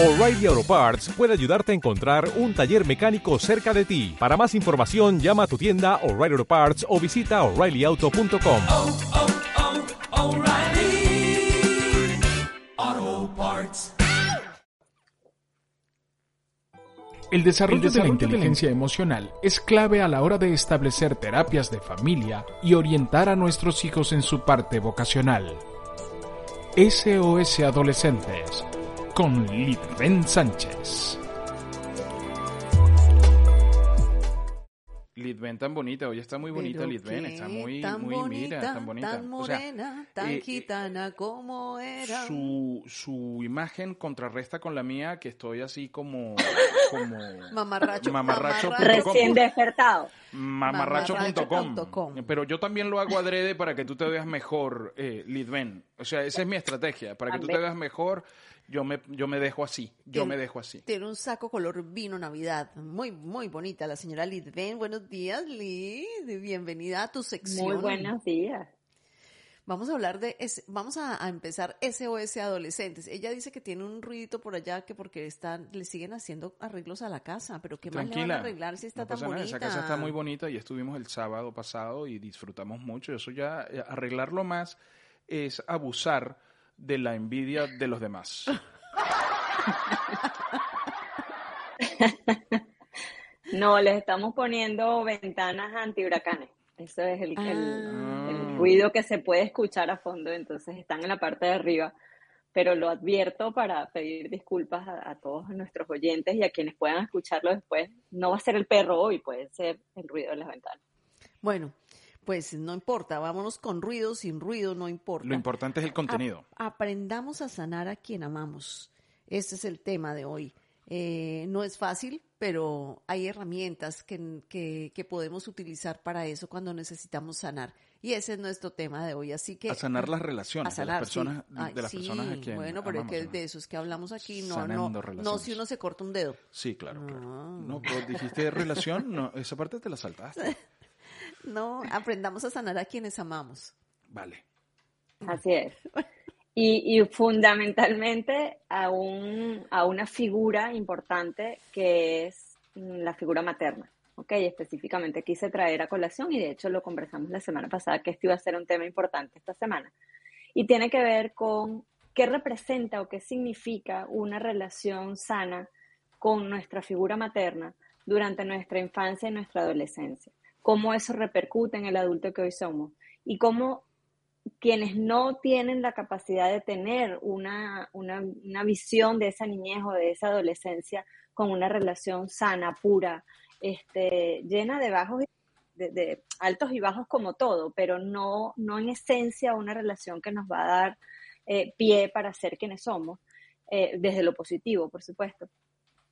O'Reilly Auto Parts puede ayudarte a encontrar un taller mecánico cerca de ti. Para más información, llama a tu tienda O'Reilly Auto Parts o visita oreillyauto.com. oh, oh, O'Reilly Auto Parts. El desarrollo, de la inteligencia emocional es clave a la hora de establecer terapias de familia y orientar a nuestros hijos en su parte vocacional. SOS Adolescentes con Litven Sánchez. Litven tan bonita, hoy está muy bonita Litven, está muy, tan muy, mira, bonita, tan bonita. Tan O sea, morena, tan eh, gitana como era. su, su imagen contrarresta con la mía, que estoy así como, como Mamarracho. mamarracho. mamarracho. Recién despertado. mamarracho.com. Pero yo también lo hago adrede para que tú te veas mejor, eh, Litven. O sea, esa es mi estrategia. Para que tú te veas mejor, yo me, yo me dejo así. Yo Tiene- me dejo así. Tiene un saco color vino Navidad. Muy, muy bonita la señora Lidven. Buenos días, Lid. Bienvenida a tu sección. Muy buenos días. Vamos a hablar de, es- vamos a, a empezar SOS Adolescentes. Ella dice que tiene un ruidito por allá que porque están, le siguen haciendo arreglos a la casa, pero ¿qué más le van Tranquila. a arreglar si está no tan nada, bonita? Esa casa está muy bonita y estuvimos el sábado pasado y disfrutamos mucho. Eso ya, eh, arreglarlo más es abusar de la envidia de los demás. No, les estamos poniendo ventanas antihuracanes. Eso es el, el- Ah. el ruido que se puede escuchar a fondo. Entonces están en la parte de arriba. Pero lo advierto para pedir disculpas a, a todos nuestros oyentes y a quienes puedan escucharlo después. No va a ser el perro hoy, puede ser el ruido de las ventanas. Bueno, pues no importa, vámonos con ruido, sin ruido, no importa. Lo importante es el contenido. Ap- aprendamos a sanar a quien amamos. Este es el tema de hoy. Eh, no es fácil, pero hay herramientas que, que- que podemos utilizar para eso cuando necesitamos sanar. Y ese es nuestro tema de hoy. Así que A sanar las a relaciones sanar, de las personas, sí. Ay, de las sí, personas a quien Bueno, pero es que ¿no? de eso es que hablamos aquí, no, no, Sanando no relaciones. si uno se corta un dedo. Sí, claro, claro. No, pero dijiste relación, no, esa parte te la saltaste. No, aprendamos a sanar a quienes amamos. Vale. Así es. Y, y fundamentalmente a, un, a una figura importante que es mm, la figura materna. ¿ok? Específicamente quise traer a colación y de hecho lo conversamos la semana pasada que esto iba a ser un tema importante esta semana. Y tiene que ver con qué representa o qué significa una relación sana con nuestra figura materna durante nuestra infancia y nuestra adolescencia. Cómo eso repercute en el adulto que hoy somos y cómo quienes no tienen la capacidad de tener una, una, visión de esa niñez o de esa adolescencia con una relación sana, pura, este, llena de bajos, y- de, de altos y bajos como todo, pero no, no en esencia una relación que nos va a dar eh, pie para ser quienes somos, eh, desde lo positivo, por supuesto.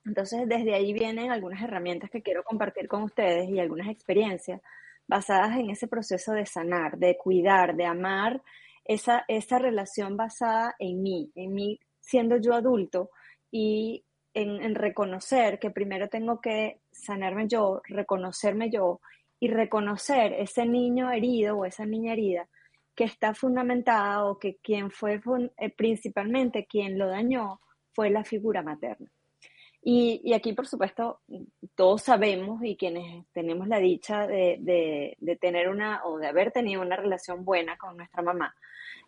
Entonces, desde ahí vienen algunas herramientas que quiero compartir con ustedes y algunas experiencias basadas en ese proceso de sanar, de cuidar, de amar esa, esa relación basada en mí, en mí siendo yo adulto y en, reconocer que primero tengo que sanarme yo, reconocerme yo y reconocer ese niño herido o esa niña herida que está fundamentada o que quien fue eh, principalmente quien lo dañó fue la figura materna. Y, y aquí, por supuesto, todos sabemos y quienes tenemos la dicha de, de- de tener una o de haber tenido una relación buena con nuestra mamá,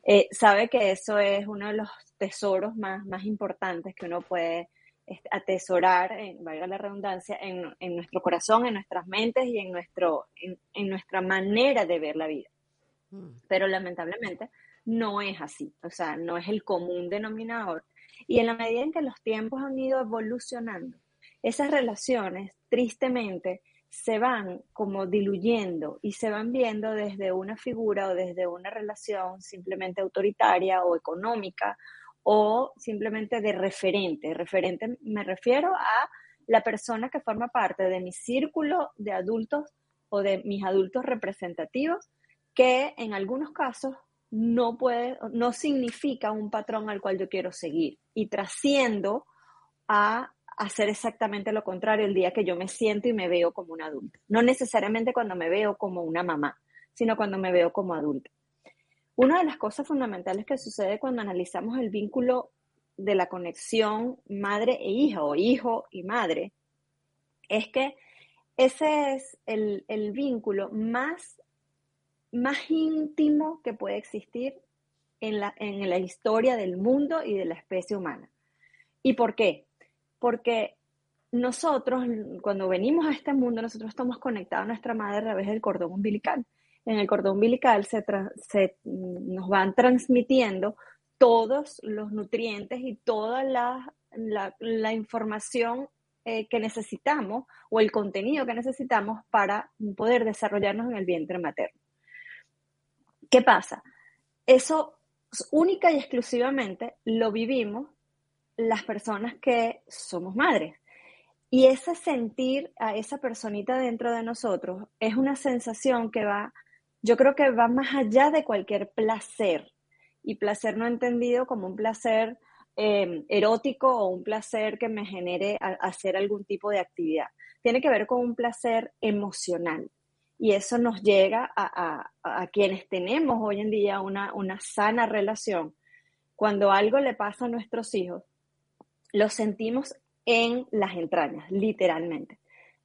eh, sabe que eso es uno de los tesoros más, más importantes que uno puede este, atesorar, en, valga la redundancia, en, en nuestro corazón, en nuestras mentes y en, nuestro, en, en nuestra manera de ver la vida. Mm. Pero lamentablemente no es así, o sea, no es el común denominador. Y en la medida en que los tiempos han ido evolucionando, esas relaciones, tristemente, se van como diluyendo y se van viendo desde una figura o desde una relación simplemente autoritaria o económica o simplemente de referente. Referente me refiero a la persona que forma parte de mi círculo de adultos o de mis adultos representativos que en algunos casos no puede, no significa un patrón al cual yo quiero seguir y trasciendo a hacer exactamente lo contrario el día que yo me siento y me veo como un adulto. No necesariamente cuando me veo como una mamá, sino cuando me veo como adulta. Una de las cosas fundamentales que sucede cuando analizamos el vínculo de la conexión madre e hija o hijo y madre es que ese es el, el vínculo más, más íntimo que puede existir en la, en la historia del mundo y de la especie humana. ¿Y por qué? Porque nosotros, cuando venimos a este mundo, nosotros estamos conectados a nuestra madre a través del cordón umbilical. En el cordón umbilical se, se nos van transmitiendo todos los nutrientes y toda la, la, la información eh, que necesitamos o el contenido que necesitamos para poder desarrollarnos en el vientre materno. ¿Qué pasa? Eso única y exclusivamente lo vivimos las personas que somos madres. Y ese sentir a esa personita dentro de nosotros es una sensación que va, yo creo que va más allá de cualquier placer. Y placer no entendido como un placer Em, erótico o un placer que me genere hacer algún tipo de actividad. Tiene que ver con un placer emocional. Y eso nos llega a, quienes tenemos hoy en día una, sana relación. Cuando algo le pasa a nuestros hijos, lo sentimos en las entrañas, literalmente.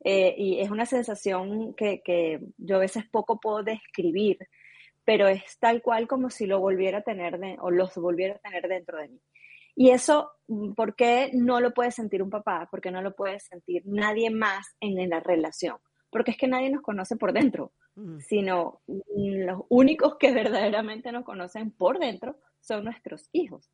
Eh, y es una sensación que, que, yo a veces poco puedo describir, pero es tal cual como si lo volviera a tener o los volviera a tener dentro de mí. Y eso, ¿por qué no lo puede sentir un papá? Porque no lo puede sentir nadie más en la relación. Porque es que nadie nos conoce por dentro, sino los únicos que verdaderamente nos conocen por dentro son nuestros hijos.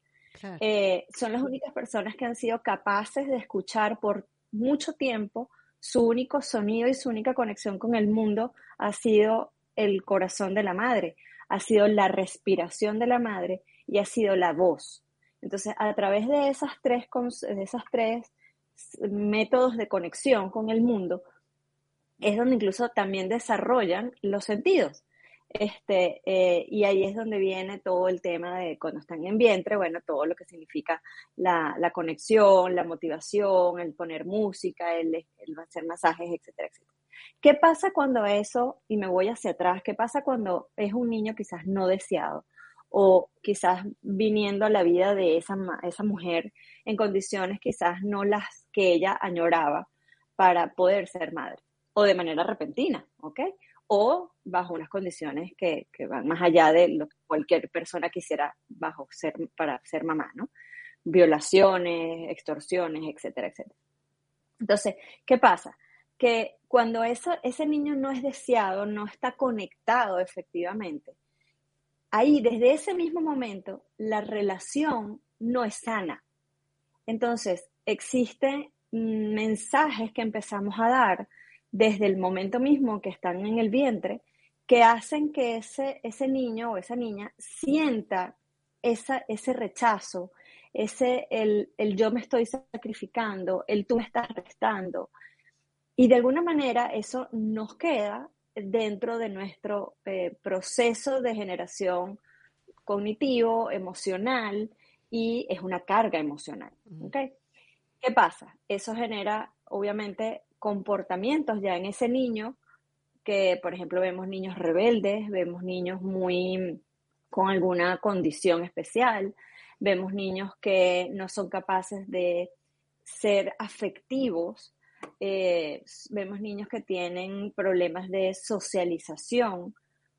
Eh, son las únicas personas que han sido capaces de escuchar por mucho tiempo su único sonido y su única conexión con el mundo ha sido el corazón de la madre, ha sido la respiración de la madre y ha sido la voz. Entonces, a través de esas tres, de esas tres métodos de conexión con el mundo, es donde incluso también desarrollan los sentidos. Este, eh, y ahí es donde viene todo el tema de cuando están en vientre, bueno, todo lo que significa la, conexión, la motivación, el poner música, el, hacer masajes, etcétera, etcétera. ¿Qué pasa cuando eso, y me voy hacia atrás, qué pasa cuando es un niño quizás no deseado? o quizás viniendo a la vida de esa, esa mujer en condiciones quizás no las que ella añoraba para poder ser madre, o de manera repentina, ¿ok? O bajo unas condiciones que, van más allá de lo que cualquier persona quisiera bajo ser, para ser mamá, ¿no? Violaciones, extorsiones, etcétera, etcétera. Entonces, ¿qué pasa? Que cuando ese niño no es deseado, no está conectado efectivamente, ahí, desde ese mismo momento, la relación no es sana. Entonces, existen mensajes que empezamos a dar desde el momento mismo que están en el vientre que hacen que ese, ese niño o esa niña sienta esa, ese rechazo, ese el, el yo me estoy sacrificando, el tú me estás restando. Y de alguna manera eso nos queda dentro de nuestro eh, proceso de generación cognitivo, emocional, y es una carga emocional. ¿Qué pasa? Eso genera, obviamente, comportamientos ya en ese niño, que por ejemplo vemos niños rebeldes, vemos niños muy con alguna condición especial, vemos niños que no son capaces de ser afectivos eh, vemos niños que tienen problemas de socialización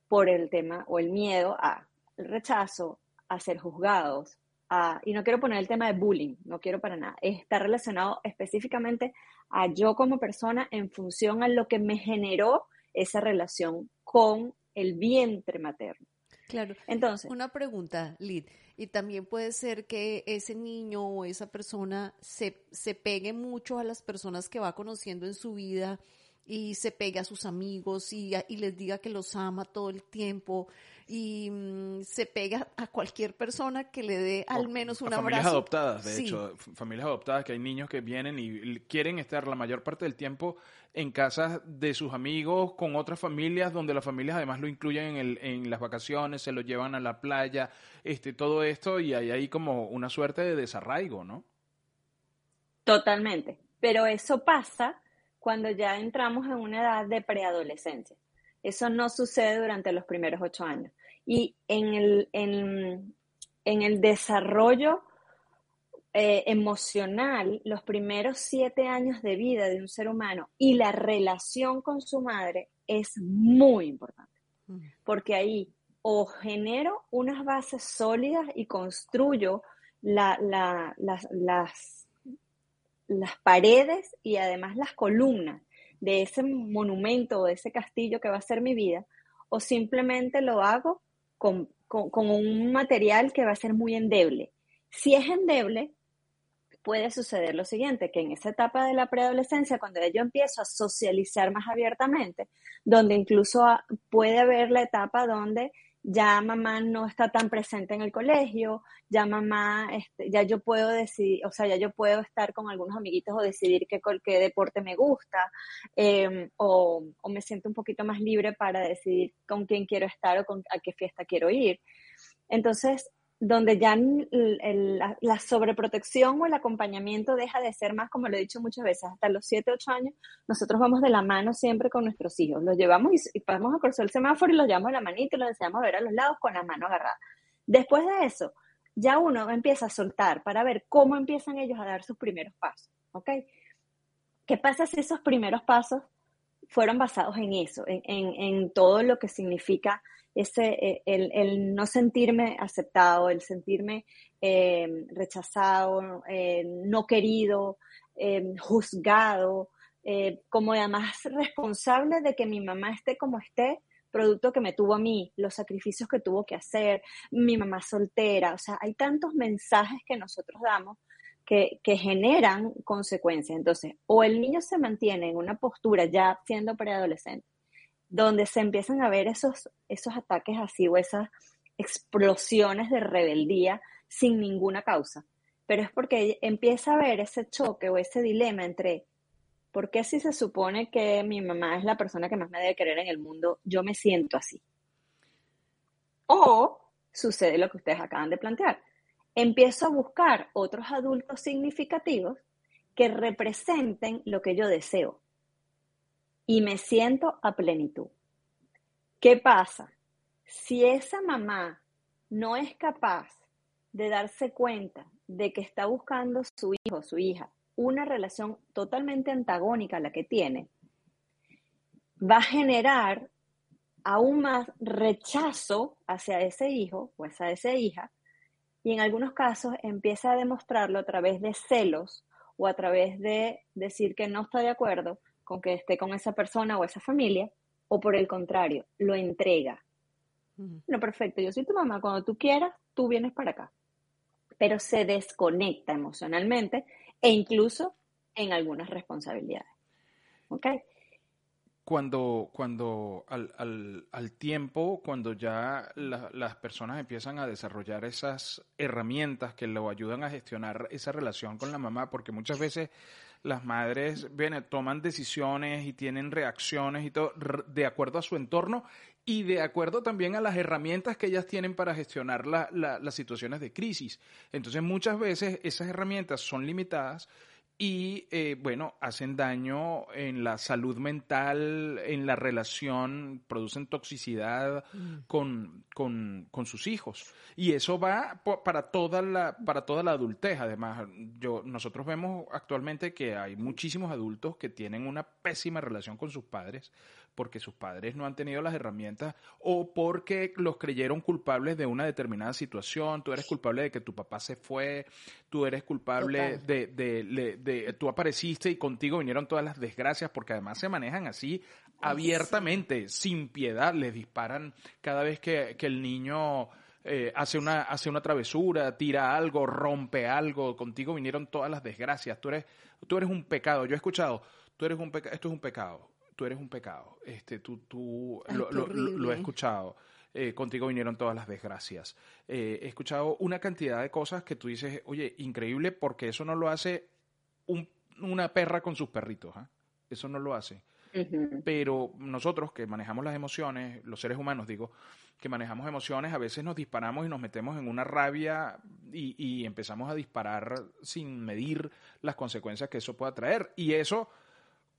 por el tema o el miedo a el rechazo, a ser juzgados, y no quiero poner el tema de bullying, no quiero para nada, está relacionado específicamente a yo como persona en función a lo que me generó esa relación con el vientre materno. Claro. Entonces, una pregunta, Lid. Y también puede ser que ese niño o esa persona se, se pegue mucho a las personas que va conociendo en su vida y se pegue a sus amigos y, y les diga que los ama todo el tiempo y mm, se pega a cualquier persona que le dé al menos un abrazo. Familias adoptadas, de hecho, familias adoptadas, que hay niños que vienen y quieren estar la mayor parte del tiempo en casas de sus amigos, con otras familias, donde las familias además lo incluyen en, el, en las vacaciones, se lo llevan a la playa, este, todo esto, y hay ahí como una suerte de desarraigo, ¿no? Totalmente. Pero eso pasa cuando ya entramos en una edad de preadolescencia. Eso no sucede durante los primeros ocho años. Y en el, en, el desarrollo eh, emocional, los primeros siete años de vida de un ser humano y la relación con su madre es muy importante, porque ahí o genero unas bases sólidas y construyo las, las paredes y además las columnas de ese monumento o de ese castillo que va a ser mi vida, o simplemente lo hago con, un material que va a ser muy endeble. Si es endeble, puede suceder lo siguiente, que en esa etapa de la preadolescencia, cuando yo empiezo a socializar más abiertamente, donde incluso puede haber la etapa donde ya mamá no está tan presente en el colegio, ya mamá, este, ya yo puedo decidir, o sea, ya yo puedo estar con algunos amiguitos o decidir qué, qué deporte me gusta, em, o, o, me siento un poquito más libre para decidir con quién quiero estar o con, a qué fiesta quiero ir. Entonces, donde ya la, sobreprotección o el acompañamiento deja de ser más, como lo he dicho muchas veces, hasta los 7, 8 años, nosotros vamos de la mano siempre con nuestros hijos. Los llevamos y, pasamos a cruzar el semáforo y los llevamos de la manita y los enseñamos a ver a los lados con la mano agarrada. Después de eso, ya uno empieza a soltar para ver cómo empiezan ellos a dar sus primeros pasos, ¿ok? ¿Qué pasa si esos primeros pasos fueron basados en eso, en todo lo que significa ese, eh, el, no sentirme aceptado, el sentirme eh, rechazado, eh, no querido, juzgado, como además responsable de que mi mamá esté como esté, producto que me tuvo a mí, los sacrificios que tuvo que hacer, mi mamá soltera, o sea, hay tantos mensajes que nosotros damos que, que, generan consecuencias. Entonces, o el niño se mantiene en una postura ya siendo preadolescente, donde se empiezan a ver esos, esos ataques así o esas explosiones de rebeldía sin ninguna causa. Pero es porque empieza a haber ese choque o ese dilema entre ¿por qué si se supone que mi mamá es la persona que más me debe querer en el mundo, yo me siento así? O sucede lo que ustedes acaban de plantear. Empiezo a buscar otros adultos significativos que representen lo que yo deseo y me siento a plenitud. ¿Qué pasa? Si esa mamá no es capaz de darse cuenta de que está buscando su hijo o su hija una relación totalmente antagónica a la que tiene, va a generar aún más rechazo hacia ese hijo o hacia esa hija y en algunos casos empieza a demostrarlo a través de celos o a través de decir que no está de acuerdo con que esté con esa persona o esa familia, o por el contrario, lo entrega. No, perfecto, yo soy tu mamá, cuando tú quieras, tú vienes para acá. Pero se desconecta emocionalmente e incluso en algunas responsabilidades. ¿Ok? Cuando, cuando al, al, al tiempo, cuando ya las personas empiezan a desarrollar esas herramientas que lo ayudan a gestionar esa relación con la mamá, porque muchas veces las madres toman decisiones y tienen reacciones y todo de acuerdo a su entorno y de acuerdo también a las herramientas que ellas tienen para gestionar las situaciones de crisis. Entonces muchas veces esas herramientas son limitadas y eh, bueno, hacen daño en la salud mental, en la relación, producen toxicidad mm. con, con, con, sus hijos. Y eso va para toda la, para toda la adultez. Además, yo, nosotros vemos actualmente que hay muchísimos adultos que tienen una pésima relación con sus padres porque sus padres no han tenido las herramientas o porque los creyeron culpables de una determinada situación, tú eres culpable de que tu papá se fue, tú eres culpable de, de, de, tú apareciste y contigo vinieron todas las desgracias porque además se manejan así abiertamente, sin piedad, les disparan cada vez que, que el niño... Eh, hace, una, hace una travesura, tira algo, rompe algo, contigo vinieron todas las desgracias, tú eres, tú eres un pecado. Yo he escuchado, tú eres un pecado, esto es un pecado tú eres un pecado. Este, tú, tú lo, he escuchado. Eh, contigo vinieron todas las desgracias. Eh, he escuchado una cantidad de cosas que tú dices, oye, increíble porque eso no lo hace una perra con sus perritos. ¿ah? Eso no lo hace. Pero nosotros que manejamos las emociones, los seres humanos digo, que manejamos emociones, a veces nos disparamos y nos metemos en una rabia y, y empezamos a disparar sin medir las consecuencias que eso pueda traer. Y eso,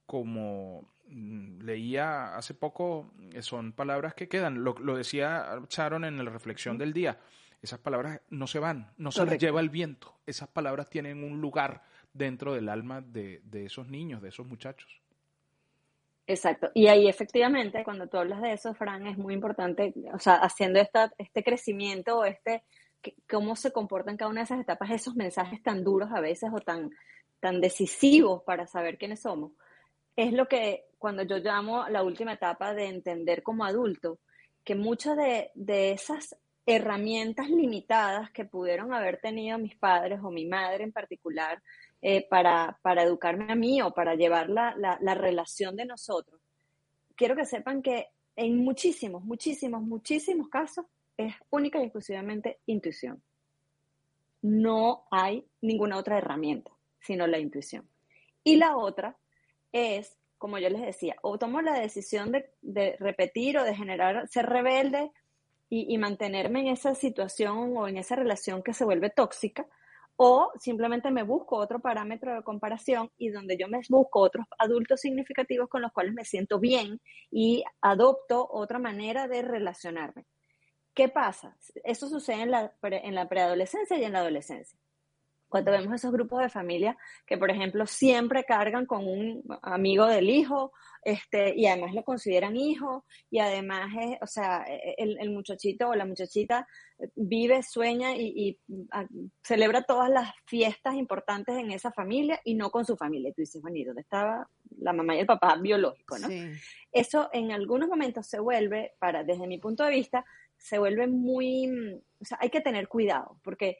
como Mm, leía hace poco, son palabras que quedan. Lo, decía Sharon en la reflexión del día. Esas palabras no se van, no se las lleva el viento. Esas palabras tienen un lugar dentro del alma de, de esos niños, de esos muchachos. Exacto. Y ahí efectivamente, cuando tú hablas de eso, Fran, es muy importante, o sea, haciendo esta, este crecimiento o este, cómo se comportan cada una de esas etapas, esos mensajes tan duros a veces o tan, tan decisivos para saber quiénes somos, es lo que cuando yo llamo la última etapa de entender como adulto, que muchas de, de esas herramientas limitadas que pudieron haber tenido mis padres o mi madre en particular eh, para, para, educarme a mí o para llevar la, la, la relación de nosotros, quiero que sepan que en muchísimos, muchísimos, muchísimos casos es única y exclusivamente intuición. No hay ninguna otra herramienta, sino la intuición. Y la otra es, como yo les decía, o tomo la decisión de, de repetir o de generar, ser rebelde y, y, mantenerme en esa situación o en esa relación que se vuelve tóxica, o simplemente me busco otro parámetro de comparación y donde yo me busco otros adultos significativos con los cuales me siento bien y adopto otra manera de relacionarme. ¿Qué pasa? Eso sucede en la, en la preadolescencia y en la adolescencia. Cuando vemos esos grupos de familia que, por ejemplo, siempre cargan con un amigo del hijo, este, y además lo consideran hijo, y además, es, o sea, el, el, muchachito o la muchachita vive, sueña y, y a, celebra todas las fiestas importantes en esa familia y no con su familia. Y tú dices, bueno, ¿y dónde estaba la mamá y el papá biológico, no? Sí. Eso en algunos momentos se vuelve, para, desde mi punto de vista, se vuelve muy, o sea, hay que tener cuidado, porque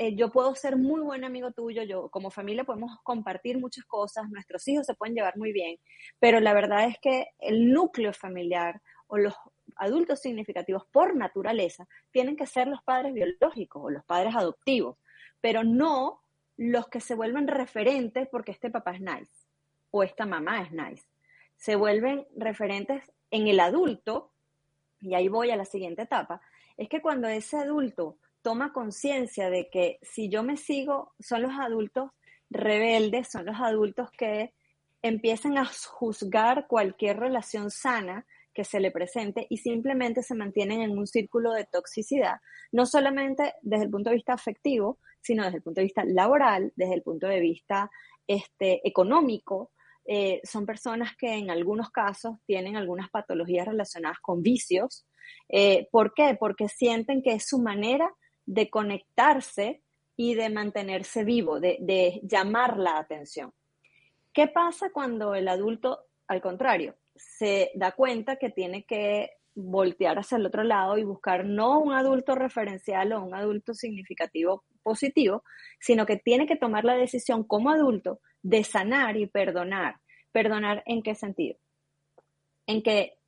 eh, yo puedo ser muy buen amigo tuyo, yo como familia podemos compartir muchas cosas, nuestros hijos se pueden llevar muy bien, pero la verdad es que el núcleo familiar o los adultos significativos por naturaleza tienen que ser los padres biológicos o los padres adoptivos, pero no los que se vuelven referentes porque este papá es nice o esta mamá es nice. Se vuelven referentes en el adulto y ahí voy a la siguiente etapa, es que cuando ese adulto toma conciencia de que si yo me sigo, son los adultos rebeldes, son los adultos que empiezan a juzgar cualquier relación sana que se le presente y simplemente se mantienen en un círculo de toxicidad, no solamente desde el punto de vista afectivo, sino desde el punto de vista laboral, desde el punto de vista este, económico, eh, son personas que en algunos casos tienen algunas patologías relacionadas con vicios. Eh, ¿Por qué? Porque sienten que es su manera de conectarse y de mantenerse vivo, de, de llamar la atención. ¿Qué pasa cuando el adulto, al contrario, se da cuenta que tiene que voltear hacia el otro lado y buscar no un adulto referencial o un adulto significativo positivo, sino que tiene que tomar la decisión como adulto de sanar y perdonar. ¿Perdonar en qué sentido? En que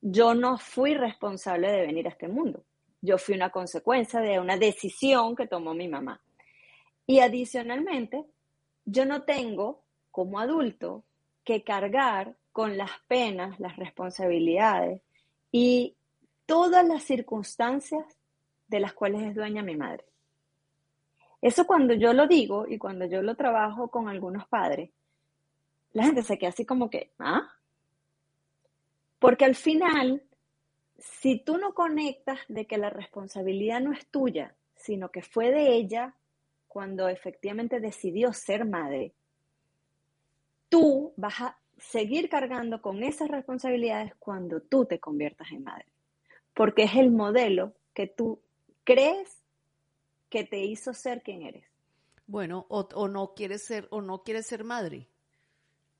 yo no fui responsable de venir a este mundo. Yo fui una consecuencia de una decisión que tomó mi mamá. Y adicionalmente, yo no tengo como adulto que cargar con las penas, las responsabilidades y todas las circunstancias de las cuales es dueña mi madre. Eso cuando yo lo digo y cuando yo lo trabajo con algunos padres, la gente se queda así como que, ¿ah? Porque al final, si tú no conectas de que la responsabilidad no es tuya, sino que fue de ella cuando efectivamente decidió ser madre, tú vas a seguir cargando con esas responsabilidades cuando tú te conviertas en madre. Porque es el modelo que tú crees que te hizo ser quien eres. Bueno, o, no quieres ser, o no quieres ser madre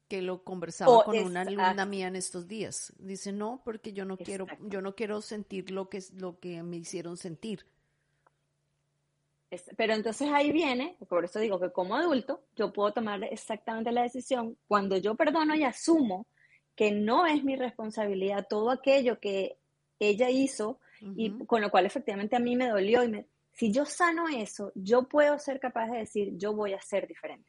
que lo conversaba con una alumna mía en estos días. Dice, no, porque yo no quiero, yo no quiero sentir lo que, lo que me hicieron sentir. Pero entonces ahí viene, por eso digo que como adulto yo puedo tomar exactamente la decisión cuando yo perdono y asumo que no es mi responsabilidad todo aquello que ella hizo uh -huh. y con lo cual efectivamente a mí me dolió y me, si yo sano eso, yo puedo ser capaz de decir, yo voy a ser diferente.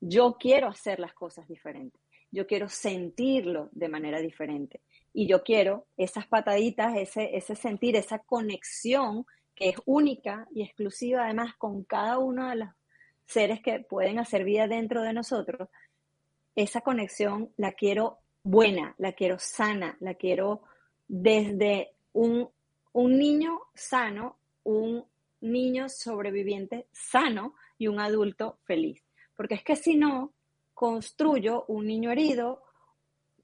Yo quiero hacer las cosas diferentes. Yo quiero sentirlo de manera diferente. Y yo quiero esas pataditas, ese, ese sentir, esa conexión que es única y exclusiva además con cada uno de los seres que pueden hacer vida dentro de nosotros. Esa conexión la quiero buena, la quiero sana, la quiero desde un, un niño sano un niño sobreviviente sano y un adulto feliz. Porque es que si no, construyo un niño herido,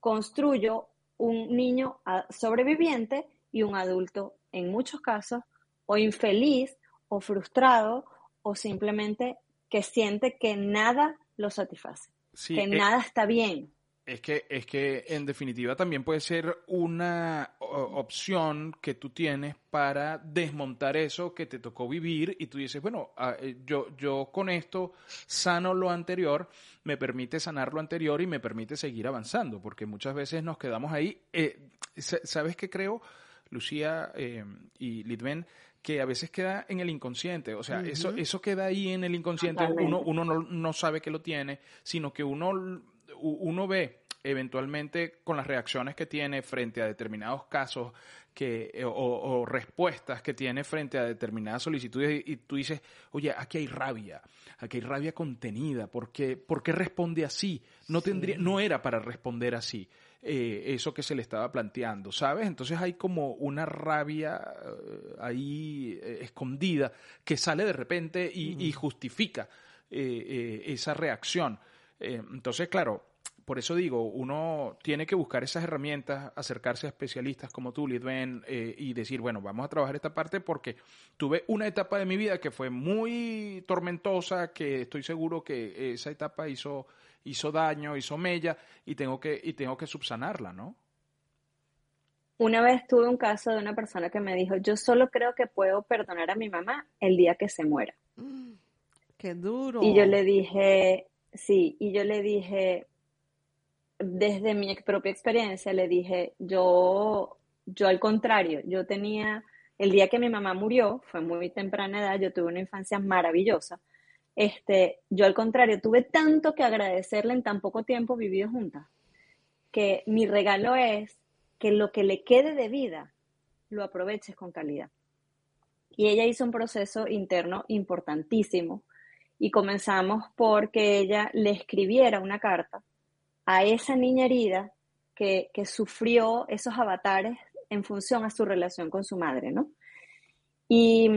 construyo un niño ah, sobreviviente y un adulto, en muchos casos, o infeliz o frustrado o simplemente que siente que nada lo satisface, que eh, nada está bien. Es que, es que en definitiva también puede ser una opción que tú tienes para desmontar eso que te tocó vivir y tú dices, bueno, ah, eh, yo, yo con esto sano lo anterior, me permite sanar lo anterior y me permite seguir avanzando, porque muchas veces nos quedamos ahí. Eh, ¿Sabes qué creo, Lucía eh, y Litven? que a veces queda en el inconsciente, o sea, eso, eso queda ahí en el inconsciente, uno, uno no, no, sabe que lo tiene, sino que uno uno ve eventualmente con las reacciones que tiene frente a determinados casos que, eh, o, respuestas que tiene frente a determinadas solicitudes y, tú dices, oye, aquí hay rabia, aquí hay rabia contenida, ¿por qué, ¿por qué responde así? No, tendría, no era para responder así. Eh, eso que se le estaba planteando, ¿sabes? Entonces hay como una rabia eh, ahí escondida que sale de repente y, y justifica esa reacción. Entonces, claro, por eso digo, uno tiene que buscar esas herramientas, acercarse a especialistas como tú, Lidwen, eh, y decir, bueno, vamos a trabajar esta parte porque tuve una etapa de mi vida que fue muy tormentosa, que estoy seguro que esa etapa hizo, hizo daño, hizo mella, y tengo que, y tengo que subsanarla, ¿no? Una vez tuve un caso de una persona que me dijo, yo solo creo que puedo perdonar a mi mamá el día que se muera. Qué duro. Y yo le dije, sí, y yo le dije, desde mi propia experiencia le dije, yo, yo al contrario, yo tenía, el día que mi mamá murió, fue muy temprana edad, yo tuve una infancia maravillosa, este, yo al contrario, tuve tanto que agradecerle en tan poco tiempo vivido juntas, que mi regalo es que lo que le quede de vida lo aproveches con calidad. Y ella hizo un proceso interno importantísimo y comenzamos porque ella le escribiera una carta a esa niña herida que, sufrió esos avatares en función a su relación con su madre, ¿no? Y,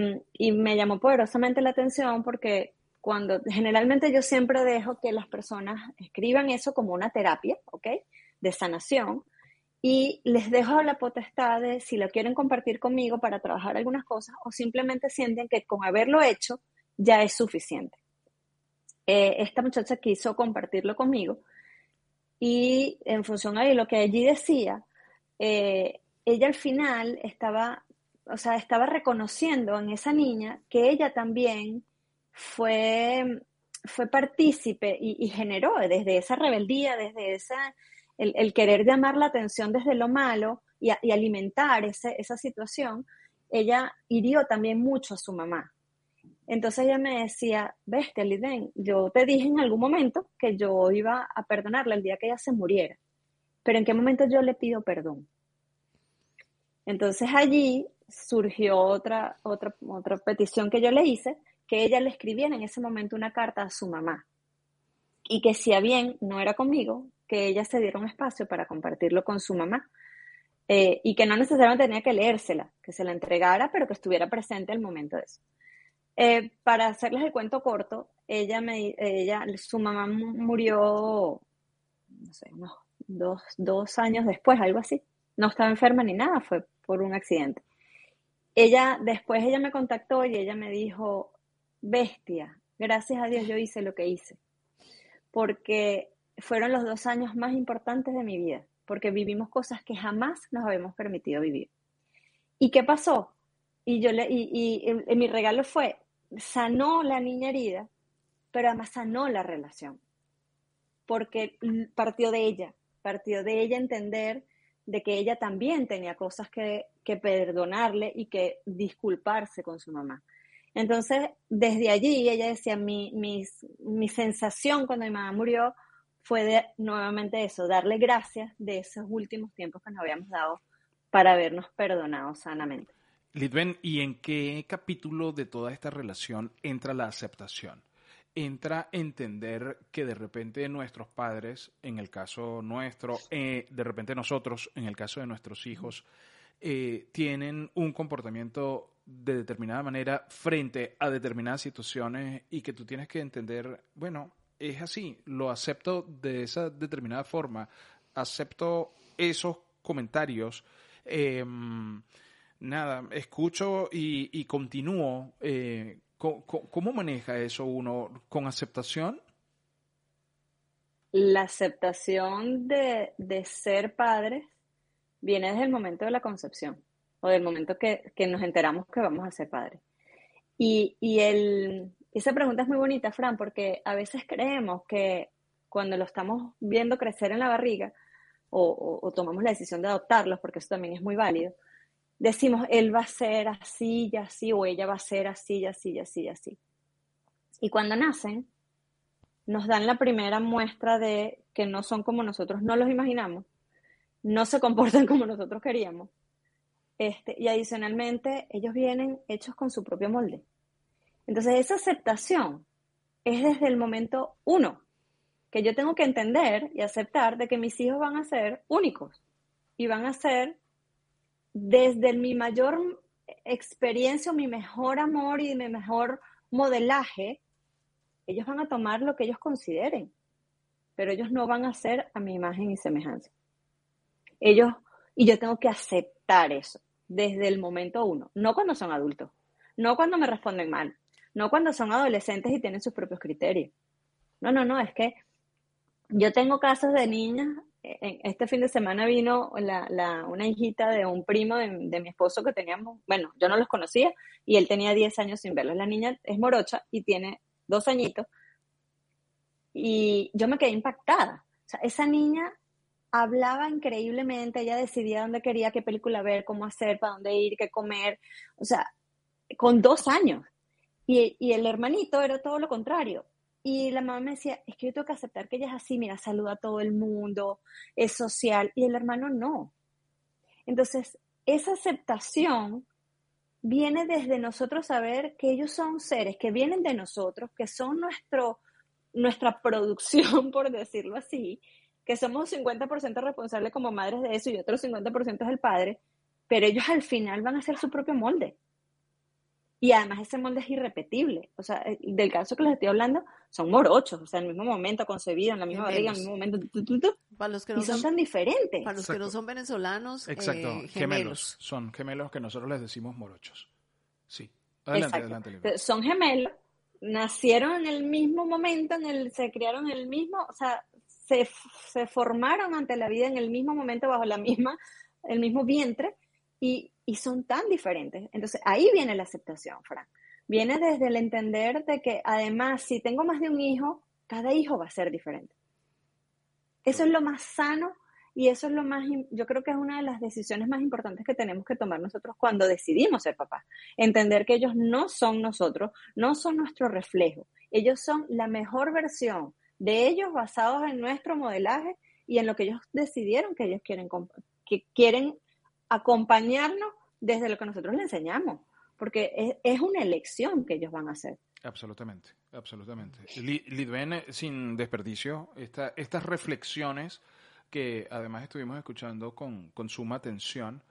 me llamó poderosamente la atención porque cuando generalmente yo siempre dejo que las personas escriban eso como una terapia, ¿ok? De sanación. Y les dejo la potestad de si lo quieren compartir conmigo para trabajar algunas cosas o simplemente sienten que con haberlo hecho ya es suficiente. Eh, esta muchacha quiso compartirlo conmigo y en función a lo que allí decía, eh, ella al final estaba, o sea, estaba reconociendo en esa niña que ella también fue, fue partícipe y, generó desde esa rebeldía, desde esa, el, querer llamar la atención desde lo malo y, alimentar esa situación, ella hirió también mucho a su mamá. Entonces ella me decía, bestia, Liden, yo te dije en algún momento que yo iba a perdonarla el día que ella se muriera, pero ¿en qué momento yo le pido perdón? Entonces allí surgió otra, otra, otra petición que yo le hice, que ella le escribiera en ese momento una carta a su mamá y que si a bien no era conmigo, que ella se diera un espacio para compartirlo con su mamá. Eh, y que no necesariamente tenía que leérsela, que se la entregara, pero que estuviera presente al momento de eso. Eh, para hacerles el cuento corto, ella, me, ella su mamá murió, no sé, unos dos, dos años después, algo así. No estaba enferma ni nada, fue por un accidente. Ella, después ella me contactó y ella me dijo, bestia, gracias a Dios yo hice lo que hice, porque fueron los dos años más importantes de mi vida, porque vivimos cosas que jamás nos habíamos permitido vivir. ¿Y qué pasó? Y, yo le, y, y mi regalo fue, sanó la niña herida, pero además sanó la relación, porque partió de ella, partió de ella entender de que ella también tenía cosas que, perdonarle y que disculparse con su mamá. Entonces, desde allí, ella decía, mi, mi, sensación cuando mi mamá murió fue nuevamente eso, darle gracias de esos últimos tiempos que nos habíamos dado para habernos perdonado sanamente. Lidven, ¿y en qué capítulo de toda esta relación entra la aceptación? Entra entender que de repente nuestros padres, en el caso nuestro, eh, de repente nosotros, en el caso de nuestros hijos, eh, tienen un comportamiento de determinada manera frente a determinadas situaciones y que tú tienes que entender, bueno, es así, lo acepto de esa determinada forma, acepto esos comentarios, em, nada, escucho y, y continúo. Eh, ¿cómo, ¿Cómo maneja eso uno? ¿Con aceptación? La aceptación de, de ser padres viene desde el momento de la concepción o del momento que, que nos enteramos que vamos a ser padres. Y, y el, esa pregunta es muy bonita, Fran, porque a veces creemos que cuando lo estamos viendo crecer en la barriga o, o, o tomamos la decisión de adoptarlos, porque eso también es muy válido, decimos, él va a ser así y así, o ella va a ser así y así y así y así. Y cuando nacen, nos dan la primera muestra de que no son como nosotros no los imaginamos, no se comportan como nosotros queríamos. Este, y adicionalmente, ellos vienen hechos con su propio molde. Entonces, esa aceptación es desde el momento uno, que yo tengo que entender y aceptar de que mis hijos van a ser únicos y van a ser desde mi mayor experiencia, mi mejor amor y mi mejor modelaje, ellos van a tomar lo que ellos consideren, pero ellos no van a ser a mi imagen y semejanza. Ellos, y yo tengo que aceptar eso desde el momento uno, no cuando son adultos, no cuando me responden mal, no cuando son adolescentes y tienen sus propios criterios. No, no, no, es que yo tengo casos de niñas. Este fin de semana vino la, la, una hijita de un primo de, de, mi esposo que teníamos, bueno, yo no los conocía y él tenía 10 años sin verlos. La niña es morocha y tiene dos añitos. Y yo me quedé impactada. O sea, esa niña hablaba increíblemente, ella decidía dónde quería, qué película ver, cómo hacer, para dónde ir, qué comer. O sea, con dos años. Y, y el hermanito era todo lo contrario. Y la mamá me decía, es que yo tengo que aceptar que ella es así, mira, saluda a todo el mundo, es social, y el hermano no. Entonces, esa aceptación viene desde nosotros saber que ellos son seres que vienen de nosotros, que son nuestro, nuestra producción, por decirlo así, que somos 50% responsables como madres de eso y otro 50% es el padre, pero ellos al final van a hacer su propio molde. Y además ese molde es irrepetible. O sea, del caso que les estoy hablando, son morochos, o sea, en el mismo momento, concebido, en la misma barriga, en el mismo momento. Tu, tu, tu, para los que no y son, son, tan diferentes. Para los Exacto. que no son venezolanos, Exacto, eh, gemelos. gemelos. Son gemelos que nosotros les decimos morochos. Sí. Adelante, Exacto. adelante. Lili. Son gemelos, nacieron en el mismo momento, en el, se criaron en el mismo, o sea, se, se formaron ante la vida en el mismo momento, bajo la misma, el mismo vientre, y, son tan diferentes. Entonces, ahí viene la aceptación, Fran. Viene desde el entender de que además, si tengo más de un hijo, cada hijo va a ser diferente. Eso es lo más sano y eso es lo más, yo creo que es una de las decisiones más importantes que tenemos que tomar nosotros cuando decidimos ser papás. Entender que ellos no son nosotros, no son nuestro reflejo. Ellos son la mejor versión de ellos basados en nuestro modelaje y en lo que ellos decidieron que ellos quieren, que quieren acompañarnos desde lo que nosotros les enseñamos, porque es, es una elección que ellos van a hacer. Absolutamente, absolutamente. Lidven, sin desperdicio, esta, estas reflexiones que además estuvimos escuchando con, con suma atención,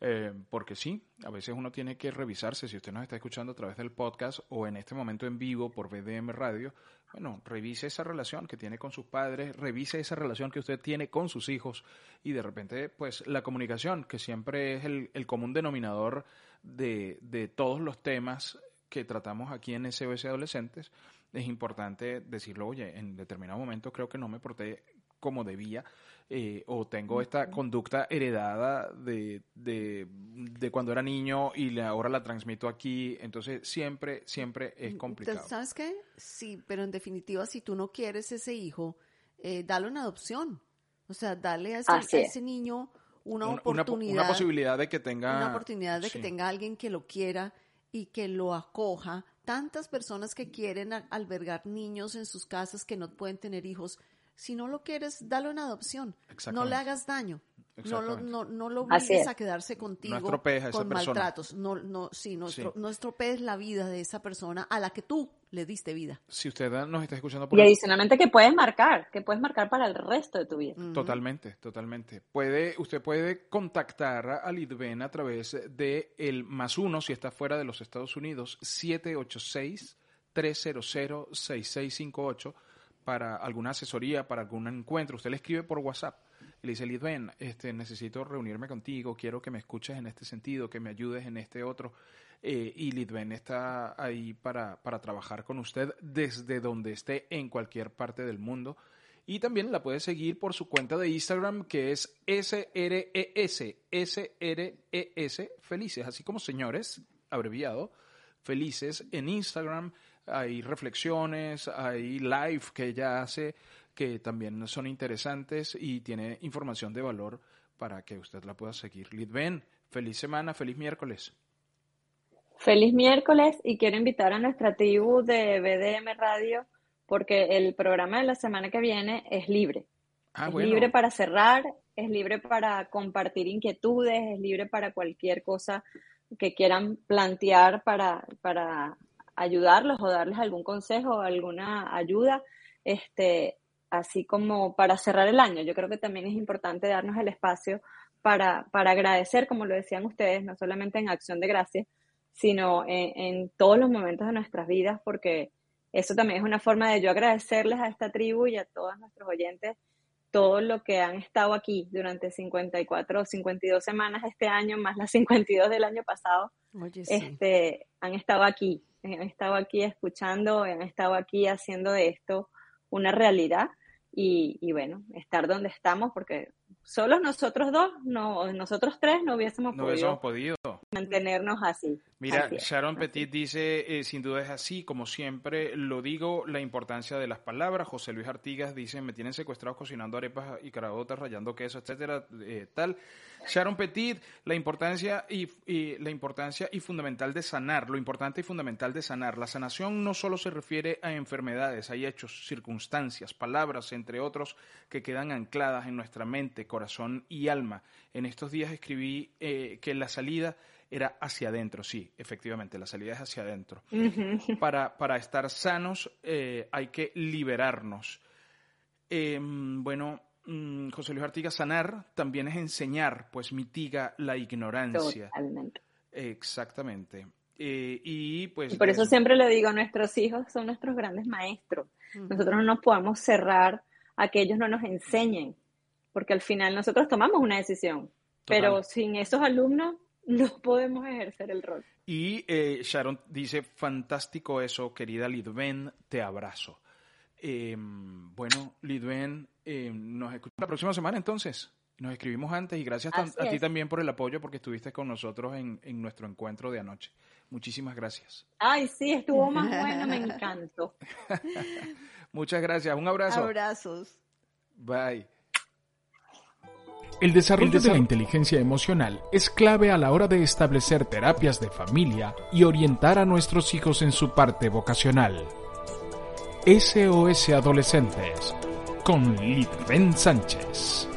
eh, porque sí, a veces uno tiene que revisarse, si usted nos está escuchando a través del podcast o en este momento en vivo por BDM Radio, bueno, revise esa relación que tiene con sus padres, revise esa relación que usted tiene con sus hijos y de repente, pues la comunicación, que siempre es el, común denominador de, de todos los temas que tratamos aquí en SOS Adolescentes, es importante decirlo, oye, en determinado momento creo que no me porté como debía eh, o tengo esta conducta heredada de, de, de, cuando era niño y ahora la transmito aquí, entonces siempre, siempre es complicado. ¿Sabes qué? Sí, pero en definitiva, si tú no quieres ese hijo, eh, dale una adopción. O sea, dale a ese, a ese niño una, una oportunidad. Una, una, posibilidad de que tenga... Una oportunidad de sí. que tenga alguien que lo quiera y que lo acoja. Tantas personas que quieren albergar niños en sus casas que no pueden tener hijos. Si no lo quieres, dale una adopción. No le hagas daño. No lo, no, no lo obligues es. a quedarse contigo No estropees a esa con maltratos. No, no, sí, no, estro- Sí. no estropees la vida de esa persona a la que tú le diste vida. Si usted nos está escuchando por Y adicionalmente que puedes marcar, que puedes marcar para el resto de tu vida. Totalmente, totalmente. Puede, usted puede contactar a Lidven a través de el más uno si está fuera de los Estados Unidos, 786-300-6658 para alguna asesoría, para algún encuentro. Usted le escribe por WhatsApp le dice, Lidven, este, necesito reunirme contigo, quiero que me escuches en este sentido, que me ayudes en este otro. Eh, y Lidven está ahí para, para trabajar con usted desde donde esté en cualquier parte del mundo. Y también la puede seguir por su cuenta de Instagram que es SRES, SRES Felices, así como señores, abreviado, Felices en Instagram. Hay reflexiones, hay live que ella hace que también son interesantes y tiene información de valor para que usted la pueda seguir. Lidven, feliz semana, feliz miércoles. Feliz miércoles y quiero invitar a nuestra tribu de BDM Radio porque el programa de la semana que viene es libre. Ah, es bueno. libre para cerrar, es libre para compartir inquietudes, es libre para cualquier cosa que quieran plantear para, para ayudarlos o darles algún consejo alguna ayuda, este, así como para cerrar el año. Yo creo que también es importante darnos el espacio para, para agradecer, como lo decían ustedes, no solamente en acción de gracias, sino en, en todos los momentos de nuestras vidas, porque eso también es una forma de yo agradecerles a esta tribu y a todos nuestros oyentes todo lo que han estado aquí durante 54 o 52 semanas este año, más las 52 del año pasado, Oye, sí. este, han estado aquí, han estado aquí escuchando, han estado aquí haciendo de esto una realidad y, y bueno, estar donde estamos, porque solos nosotros dos, no, nosotros tres no hubiésemos No podido mantenernos así. Mira, Así es, Sharon así Petit dice, eh, sin duda es así, como siempre lo digo, la importancia de las palabras. José Luis Artigas dice, me tienen secuestrados cocinando arepas y carabotas, rayando queso, etcétera, eh, tal. Sharon Petit, la importancia y, y la importancia y fundamental de sanar, lo importante y fundamental de sanar. La sanación no solo se refiere a enfermedades, hay hechos, circunstancias, palabras, entre otros, que quedan ancladas en nuestra mente, corazón y alma. En estos días escribí eh, que la salida era hacia adentro, sí, efectivamente, la salida es hacia adentro. Para, para estar sanos eh, hay que liberarnos. Eh, bueno, mm, José Luis Artigas, sanar también es enseñar, pues mitiga la ignorancia. Totalmente. Exactamente. Eh, y pues... Y por eso siempre le digo, nuestros hijos son nuestros grandes maestros. Nosotros no nos podemos cerrar a que ellos no nos enseñen, porque al final nosotros tomamos una decisión, pero sin esos alumnos no podemos ejercer el rol. Y eh, Sharon dice, fantástico eso, querida Lidven, te abrazo. Eh, bueno, Lidven, eh, nos escuchamos la próxima semana entonces. Nos escribimos antes y gracias Así a ti también por el apoyo porque estuviste con nosotros en, en nuestro encuentro de anoche. Muchísimas gracias. Ay, sí, estuvo más bueno, me encantó. Muchas gracias. Un abrazo. Abrazos. Bye. El desarrollo de la inteligencia emocional es clave a la hora de establecer terapias de familia y orientar a nuestros hijos en su parte vocacional. SOS Adolescentes con Litven Sánchez.